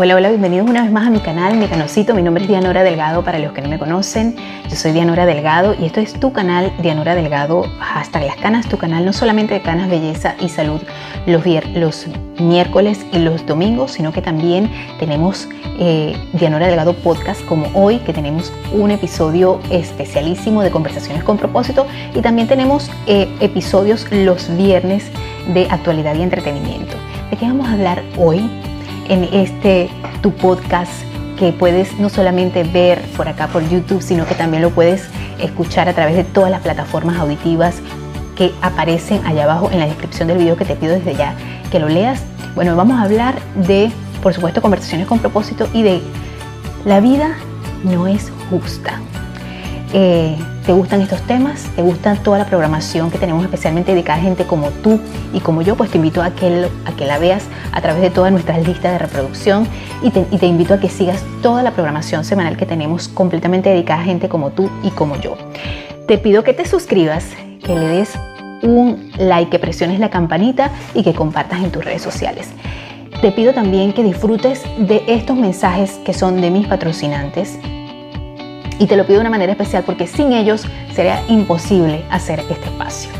Hola, hola, bienvenidos una vez más a mi canal, mi canocito. Mi nombre es Dianora Delgado para los que no me conocen. Yo soy Dianora Delgado y esto es tu canal, Dianora Delgado, hasta las canas, tu canal no solamente de canas, belleza y salud los, los miércoles y los domingos, sino que también tenemos eh, Dianora Delgado Podcast como hoy, que tenemos un episodio especialísimo de conversaciones con propósito y también tenemos eh, episodios los viernes de actualidad y entretenimiento. ¿De qué vamos a hablar hoy? En este tu podcast que puedes no solamente ver por acá por YouTube, sino que también lo puedes escuchar a través de todas las plataformas auditivas que aparecen allá abajo en la descripción del video que te pido desde ya que lo leas. Bueno, vamos a hablar de, por supuesto, conversaciones con propósito y de la vida no es justa. Eh, te gustan estos temas, te gusta toda la programación que tenemos especialmente dedicada a gente como tú y como yo, pues te invito a que, a que la veas a través de todas nuestras listas de reproducción y te, y te invito a que sigas toda la programación semanal que tenemos completamente dedicada a gente como tú y como yo. Te pido que te suscribas, que le des un like, que presiones la campanita y que compartas en tus redes sociales. Te pido también que disfrutes de estos mensajes que son de mis patrocinantes y te lo pido de una manera especial porque sin ellos sería imposible hacer este espacio.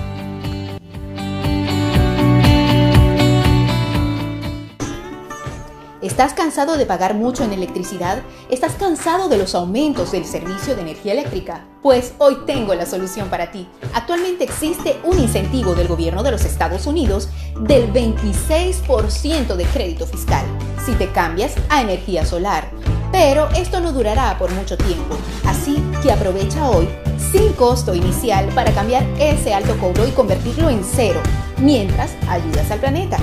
¿Estás cansado de pagar mucho en electricidad? ¿Estás cansado de los aumentos del servicio de energía eléctrica? Pues hoy tengo la solución para ti. Actualmente existe un incentivo del gobierno de los Estados Unidos del 26% de crédito fiscal si te cambias a energía solar. Pero esto no durará por mucho tiempo, así que aprovecha hoy sin costo inicial para cambiar ese alto cobro y convertirlo en cero, mientras ayudas al planeta.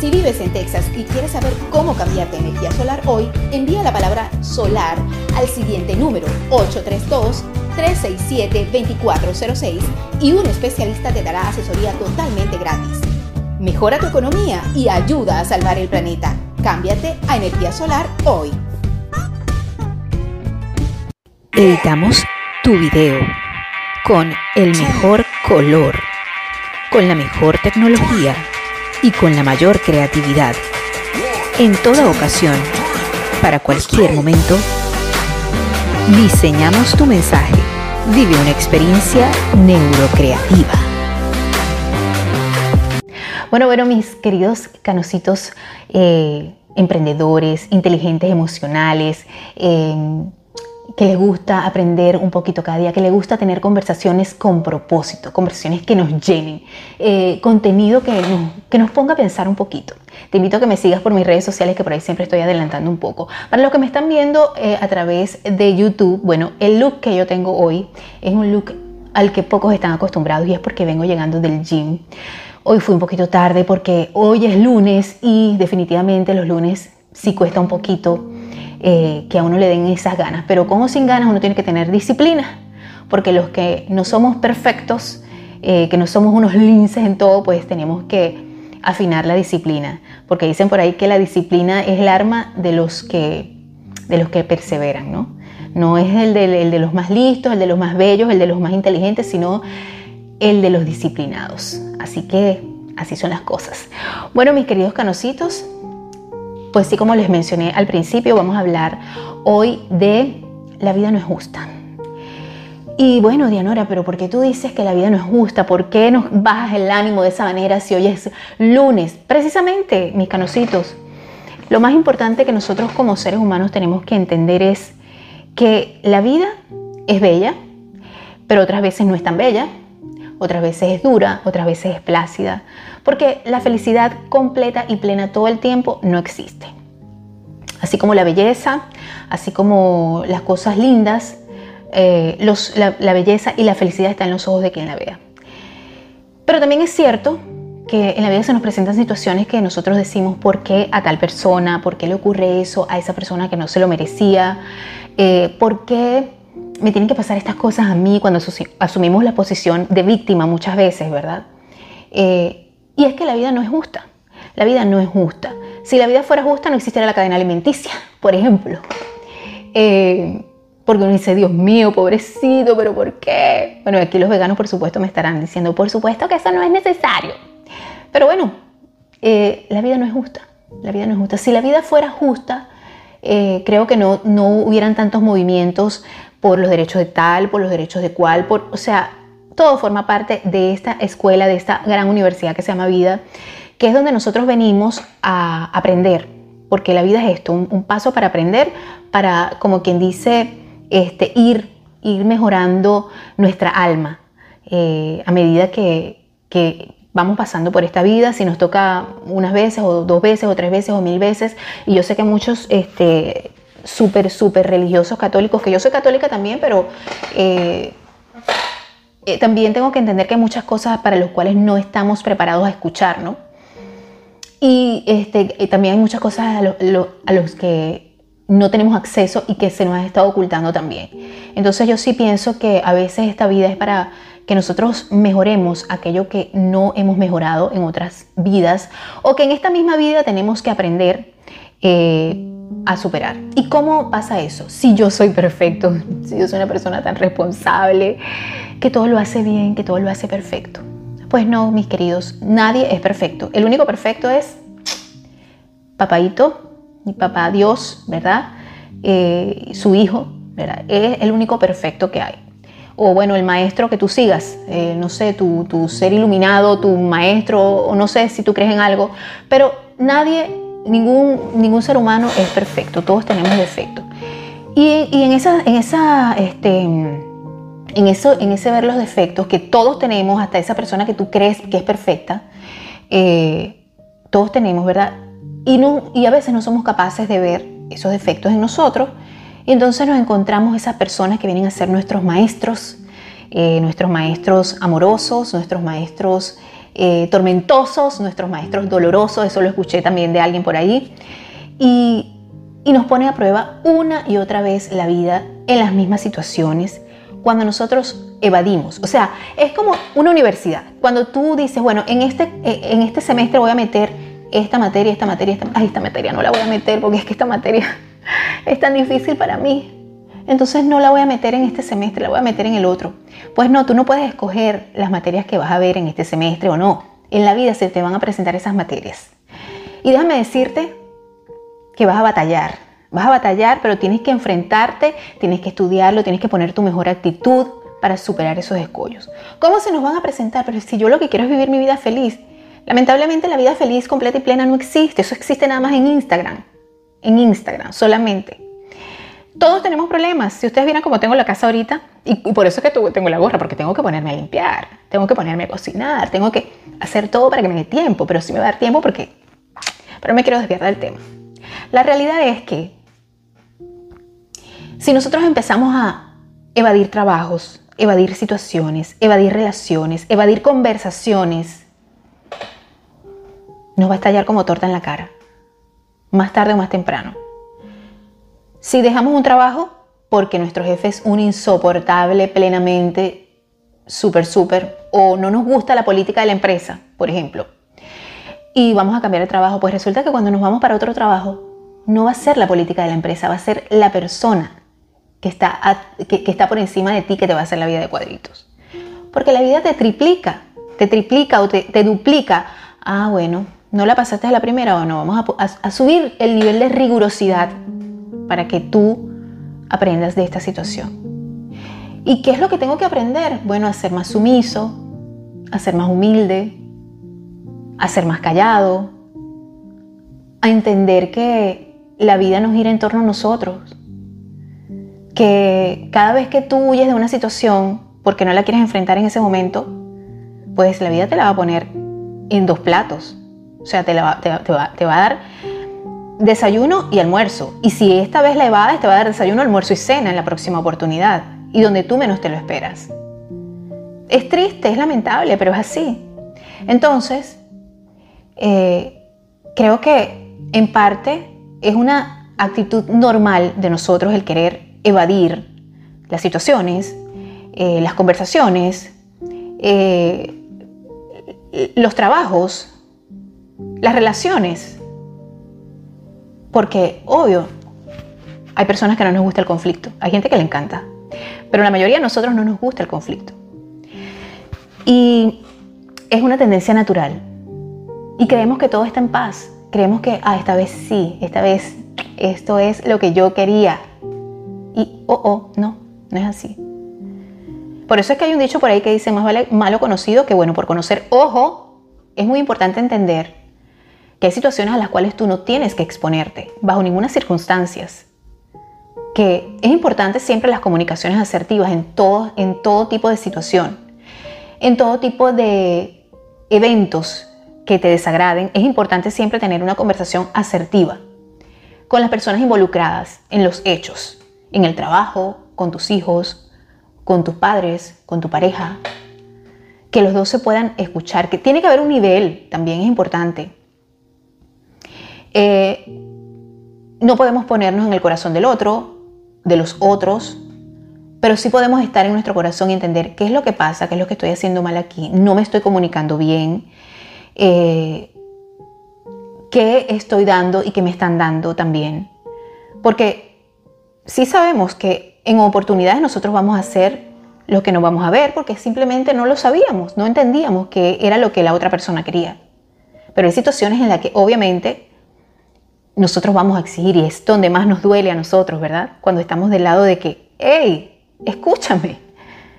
Si vives en Texas y quieres saber cómo cambiar de energía solar hoy, envía la palabra solar al siguiente número 832-367-2406 y un especialista te dará asesoría totalmente gratis. Mejora tu economía y ayuda a salvar el planeta. Cámbiate a energía solar hoy editamos tu video con el mejor color, con la mejor tecnología y con la mayor creatividad. En toda ocasión, para cualquier momento, diseñamos tu mensaje. Vive una experiencia neurocreativa. Bueno, bueno, mis queridos canositos eh, emprendedores, inteligentes emocionales, eh, que le gusta aprender un poquito cada día, que le gusta tener conversaciones con propósito, conversaciones que nos llenen, eh, contenido que nos, que nos ponga a pensar un poquito. Te invito a que me sigas por mis redes sociales, que por ahí siempre estoy adelantando un poco. Para los que me están viendo eh, a través de YouTube, bueno, el look que yo tengo hoy es un look al que pocos están acostumbrados y es porque vengo llegando del gym. Hoy fui un poquito tarde porque hoy es lunes y definitivamente los lunes sí cuesta un poquito eh, que a uno le den esas ganas. Pero como sin ganas uno tiene que tener disciplina, porque los que no somos perfectos, eh, que no somos unos linces en todo, pues tenemos que afinar la disciplina, porque dicen por ahí que la disciplina es el arma de los que, de los que perseveran, ¿no? No es el de, el de los más listos, el de los más bellos, el de los más inteligentes, sino el de los disciplinados. Así que así son las cosas. Bueno, mis queridos canositos, pues sí, como les mencioné al principio, vamos a hablar hoy de la vida no es justa. Y bueno, Dianora, pero ¿por qué tú dices que la vida no es justa? ¿Por qué nos bajas el ánimo de esa manera si hoy es lunes? Precisamente, mis canositos, lo más importante que nosotros como seres humanos tenemos que entender es que la vida es bella, pero otras veces no es tan bella, otras veces es dura, otras veces es plácida, porque la felicidad completa y plena todo el tiempo no existe. Así como la belleza, así como las cosas lindas, eh, la, belleza y la felicidad están en los ojos de quien la vea. Pero también es cierto que en la vida se nos presentan situaciones que nosotros decimos por qué a tal persona, por qué le ocurre eso a esa persona que no se lo merecía, eh, por qué me tienen que pasar estas cosas a mí cuando asumimos la posición de víctima muchas veces, ¿verdad? Eh, y es que la vida no es justa. La vida no es justa. Si la vida fuera justa, no existiera la cadena alimenticia, por ejemplo. Eh, porque uno dice, Dios mío, pobrecito, pero ¿por qué? Bueno, aquí los veganos, por supuesto, me estarán diciendo, por supuesto que eso no es necesario. Pero bueno, eh, la vida no es justa. La vida no es justa. Si la vida fuera justa, eh, creo que no, no hubieran tantos movimientos por los derechos de tal, por los derechos de cual, por, o sea, todo forma parte de esta escuela, de esta gran universidad que se llama vida, que es donde nosotros venimos a aprender, porque la vida es esto, un, paso para aprender, para, como quien dice, este, ir, ir mejorando nuestra alma eh, a medida que, que vamos pasando por esta vida, si nos toca unas veces o dos veces o tres veces o mil veces, y yo sé que muchos este, súper, súper religiosos católicos, que yo soy católica también, pero eh, eh, también tengo que entender que hay muchas cosas para las cuales no estamos preparados a escuchar, ¿no? Y este, también hay muchas cosas a, a los que no tenemos acceso y que se nos ha estado ocultando también. Entonces yo sí pienso que a veces esta vida es para que nosotros mejoremos aquello que no hemos mejorado en otras vidas o que en esta misma vida tenemos que aprender eh, a superar. ¿Y cómo pasa eso? Si yo soy perfecto, si yo soy una persona tan responsable, que todo lo hace bien, que todo lo hace perfecto. Pues no, mis queridos, nadie es perfecto. El único perfecto es papaito, mi papá Dios, ¿verdad? Eh, su hijo, ¿verdad? Es el único perfecto que hay o bueno, el maestro que tú sigas, eh, no sé, tu, tu, ser iluminado, tu maestro, o no sé si tú crees en algo, pero nadie, ningún, ningún ser humano es perfecto, todos tenemos defectos. Y, y, en esa, en esa, este, en eso, en ese ver los defectos que todos tenemos, hasta esa persona que tú crees que es perfecta, eh, todos tenemos, ¿verdad? Y, no, y a veces no somos capaces de ver esos defectos en nosotros y entonces nos encontramos esas personas que vienen a ser nuestros maestros, eh, nuestros maestros amorosos, nuestros maestros eh, tormentosos, nuestros maestros dolorosos, eso lo escuché también de alguien por ahí, y, y nos pone a prueba una y otra vez la vida en las mismas situaciones cuando nosotros evadimos. O sea, es como una universidad. Cuando tú dices, bueno, en este, eh, en este semestre voy a meter esta materia, esta materia, esta, ay, esta materia no la voy a meter porque es que esta materia es tan difícil para mí. Entonces no la voy a meter en este semestre, la voy a meter en el otro. Pues no, tú no puedes escoger las materias que vas a ver en este semestre o no. En la vida se te van a presentar esas materias. Y déjame decirte que vas a batallar. Vas a batallar, pero tienes que enfrentarte, tienes que estudiarlo, tienes que poner tu mejor actitud para superar esos escollos. ¿Cómo se nos van a presentar? Pero si yo lo que quiero es vivir mi vida feliz. Lamentablemente la vida feliz, completa y plena no existe. Eso existe nada más en Instagram en Instagram solamente. Todos tenemos problemas. Si ustedes vieran cómo tengo la casa ahorita, y, por eso es que tengo la gorra, porque tengo que ponerme a limpiar, tengo que ponerme a cocinar, tengo que hacer todo para que me dé tiempo, pero sí me va a dar tiempo porque... Pero me quiero desviar del tema. La realidad es que si nosotros empezamos a evadir trabajos, evadir situaciones, evadir relaciones, evadir conversaciones, nos va a estallar como torta en la cara más tarde o más temprano. Si dejamos un trabajo porque nuestro jefe es un insoportable plenamente, súper, súper, o no nos gusta la política de la empresa, por ejemplo, y vamos a cambiar de trabajo, pues resulta que cuando nos vamos para otro trabajo, no va a ser la política de la empresa, va a ser la persona que está, que, está por encima de ti que te va a hacer la vida de cuadritos. Porque la vida te triplica, te triplica o te, te duplica. Ah, bueno, ¿No la pasaste a la primera o no? Vamos a, subir el nivel de rigurosidad para que tú aprendas de esta situación. ¿Y qué es lo que tengo que aprender? Bueno, a ser más sumiso, a ser más humilde, a ser más callado, a entender que la vida nos gira en torno a nosotros, que cada vez que tú huyes de una situación porque no la quieres enfrentar en ese momento, pues la vida te la va a poner en dos platos. O sea, te, va, a dar desayuno y almuerzo. Y si esta vez la evades, te va a dar desayuno, almuerzo y cena en la próxima oportunidad. Y donde tú menos te lo esperas. Es triste, es lamentable, pero es así. Entonces, eh, creo que en parte es una actitud normal de nosotros el querer evadir las situaciones, eh, las conversaciones, eh, los trabajos, las relaciones. Porque, obvio, hay personas que no nos gusta el conflicto, hay gente que le encanta, pero la mayoría de nosotros no nos gusta el conflicto. Y es una tendencia natural. Y creemos que todo está en paz. Creemos que, ah, esta vez sí, esta vez esto es lo que yo quería. Y, oh, oh, no, no es así. Por eso es que hay un dicho por ahí que dice, más vale malo conocido que bueno por conocer. Ojo, es muy importante entender que hay situaciones a las cuales tú no tienes que exponerte, bajo ninguna circunstancia. Que es importante siempre las comunicaciones asertivas en todo, en todo tipo de situación, en todo tipo de eventos que te desagraden. Es importante siempre tener una conversación asertiva con las personas involucradas en los hechos, en el trabajo, con tus hijos, con tus padres, con tu pareja, que los dos se puedan escuchar, que tiene que haber un nivel, también es importante. Eh, no podemos ponernos en el corazón del otro, de los otros, pero sí podemos estar en nuestro corazón y entender qué es lo que pasa, qué es lo que estoy haciendo mal aquí, no me estoy comunicando bien, eh, qué estoy dando y qué me están dando también. Porque sí sabemos que en oportunidades nosotros vamos a hacer lo que no vamos a ver porque simplemente no lo sabíamos, no entendíamos que era lo que la otra persona quería. Pero hay situaciones en las que obviamente nosotros vamos a exigir y es donde más nos duele a nosotros, ¿verdad? Cuando estamos del lado de que, hey, escúchame,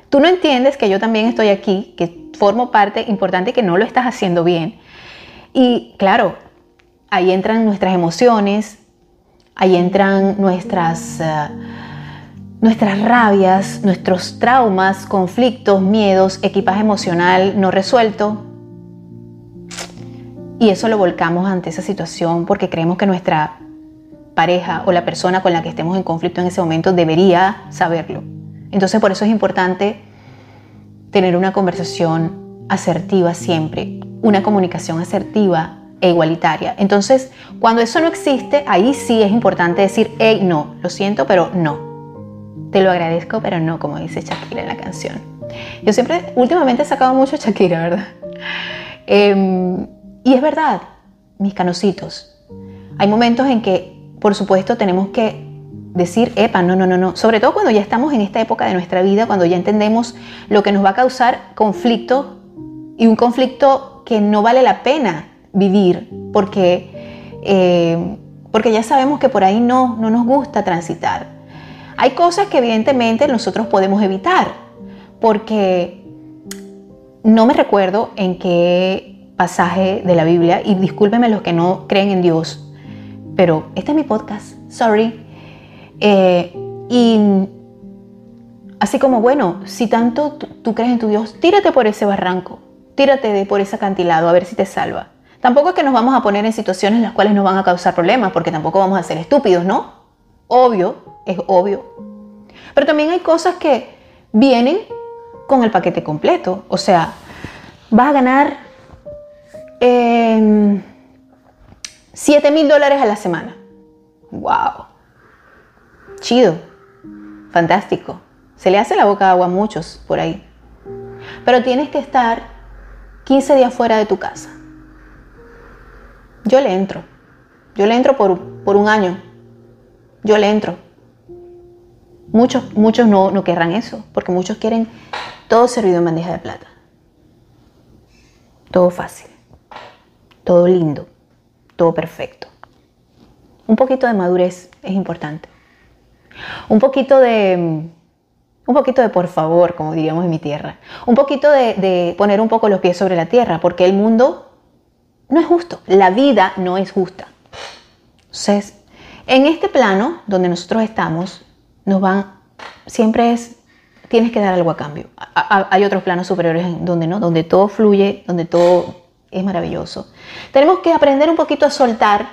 tú no entiendes que yo también estoy aquí, que formo parte importante que no lo estás haciendo bien. Y claro, ahí entran nuestras emociones, ahí entran nuestras, eh, nuestras rabias, nuestros traumas, conflictos, miedos, equipaje emocional no resuelto. Y eso lo volcamos ante esa situación porque creemos que nuestra pareja o la persona con la que estemos en conflicto en ese momento debería saberlo. Entonces por eso es importante tener una conversación asertiva siempre, una comunicación asertiva e igualitaria. Entonces, cuando eso no existe, ahí sí es importante decir, hey, no, lo siento, pero no. Te lo agradezco, pero no, como dice Shakira en la canción. Yo siempre, últimamente he sacado mucho Shakira, ¿verdad? Em, y es verdad, mis canositos. Hay momentos en que, por supuesto, tenemos que decir, epa, no, no, no, no. Sobre todo cuando ya estamos en esta época de nuestra vida, cuando ya entendemos lo que nos va a causar conflicto y un conflicto que no vale la pena vivir, porque, eh, porque ya sabemos que por ahí no, no nos gusta transitar. Hay cosas que evidentemente nosotros podemos evitar, porque no me recuerdo en qué pasaje de la Biblia, y discúlpenme los que no creen en Dios, pero este es mi podcast, sorry. Eh, y así como, bueno, si tanto tú, crees en tu Dios, tírate por ese barranco, tírate de por ese acantilado a ver si te salva. Tampoco es que nos vamos a poner en situaciones en las cuales nos van a causar problemas, porque tampoco vamos a ser estúpidos, ¿no? Obvio, es obvio. Pero también hay cosas que vienen con el paquete completo. O sea, vas a ganar 7 mil dólares a la semana. ¡Wow! Chido. Fantástico. Se le hace la boca agua a muchos por ahí. Pero tienes que estar 15 días fuera de tu casa yo le entro. Yo le entro por, un año. Yo le entro. Muchos, muchos no, no querrán eso, porque muchos quieren todo servido en bandeja de plata. Todo fácil. Todo lindo. Todo perfecto. Un poquito de madurez es importante. Un poquito de... Un poquito de por favor, como diríamos en mi tierra. Un poquito de, de poner un poco los pies sobre la tierra, porque el mundo no es justo, la vida no es justa. Entonces, en este plano donde nosotros estamos, nos van, siempre es, tienes que dar algo a cambio. hay otros planos superiores donde no, donde todo fluye, donde todo es maravilloso. Tenemos que aprender un poquito a soltar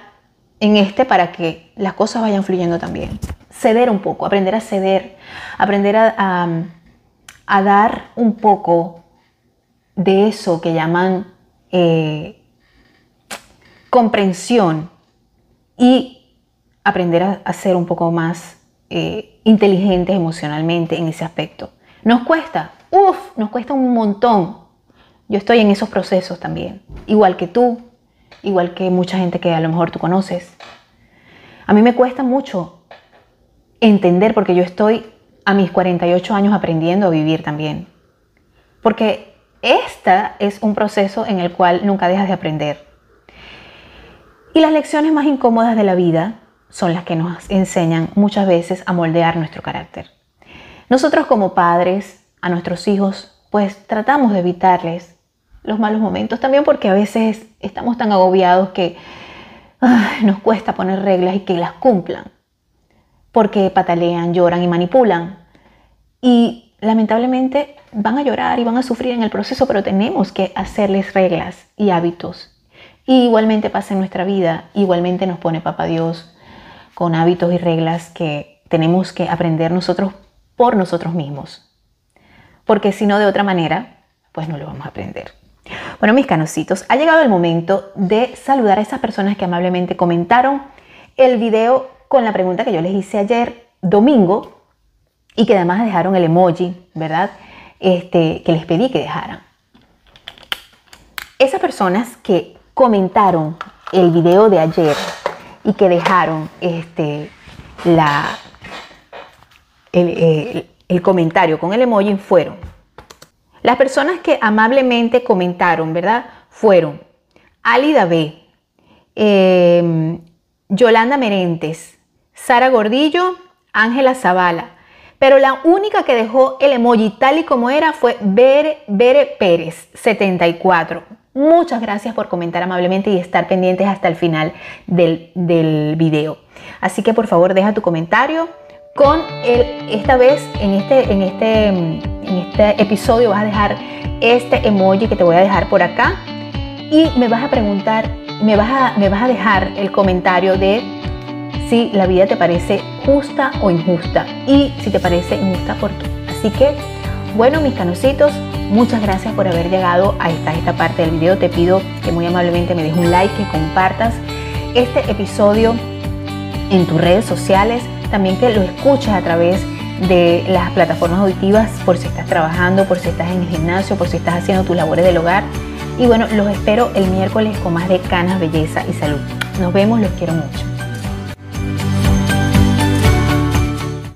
en este para que las cosas vayan fluyendo también. Ceder un poco, aprender a ceder, aprender a, a, dar un poco de eso que llaman eh, comprensión y aprender a, ser un poco más eh, inteligentes emocionalmente en ese aspecto. Nos cuesta, uff, nos cuesta un montón. Yo estoy en esos procesos también, igual que tú, igual que mucha gente que a lo mejor tú conoces. A mí me cuesta mucho entender porque yo estoy a mis 48 años aprendiendo a vivir también. Porque esta es un proceso en el cual nunca dejas de aprender. Y las lecciones más incómodas de la vida son las que nos enseñan muchas veces a moldear nuestro carácter. Nosotros como padres a nuestros hijos, pues tratamos de evitarles los malos momentos, también porque a veces estamos tan agobiados que nos cuesta poner reglas y que las cumplan, porque patalean, lloran y manipulan. Y lamentablemente van a llorar y van a sufrir en el proceso, pero tenemos que hacerles reglas y hábitos. Igualmente pasa en nuestra vida, igualmente nos pone Papá Dios con hábitos y reglas que tenemos que aprender nosotros por nosotros mismos. Porque si no, de otra manera, pues no lo vamos a aprender. Bueno, mis canositos, ha llegado el momento de saludar a esas personas que amablemente comentaron el video con la pregunta que yo les hice ayer domingo y que además dejaron el emoji, ¿verdad? Este, que les pedí que dejaran. Esas personas que comentaron el video de ayer y que dejaron este, la, el, el comentario con el emoji fueron las personas que amablemente comentaron, ¿verdad? Fueron Alida B, em, Yolanda Merentes, Sara Gordillo, Ángela Zavala. Pero la única que dejó el emoji tal y como era fue Bere, Bere Pérez, 74. Muchas gracias por comentar amablemente y estar pendientes hasta el final del, del video. Así que por favor deja tu comentario con el, esta vez en este, en, este, en este episodio vas a dejar este emoji que te voy a dejar por acá y me vas a preguntar, me vas a, me vas a dejar el comentario de si la vida te parece justa o injusta y si te parece injusta, ¿por qué? Así que, bueno, mis canositos, muchas gracias por haber llegado a esta, esta parte del video. Te pido que muy amablemente me dejes un like, que compartas este episodio en tus redes sociales también que lo escuches a través de las plataformas auditivas por si estás trabajando, por si estás en el gimnasio, por si estás haciendo tus labores del hogar. Y bueno, los espero el miércoles con más de canas, belleza y salud. Nos vemos, los quiero mucho.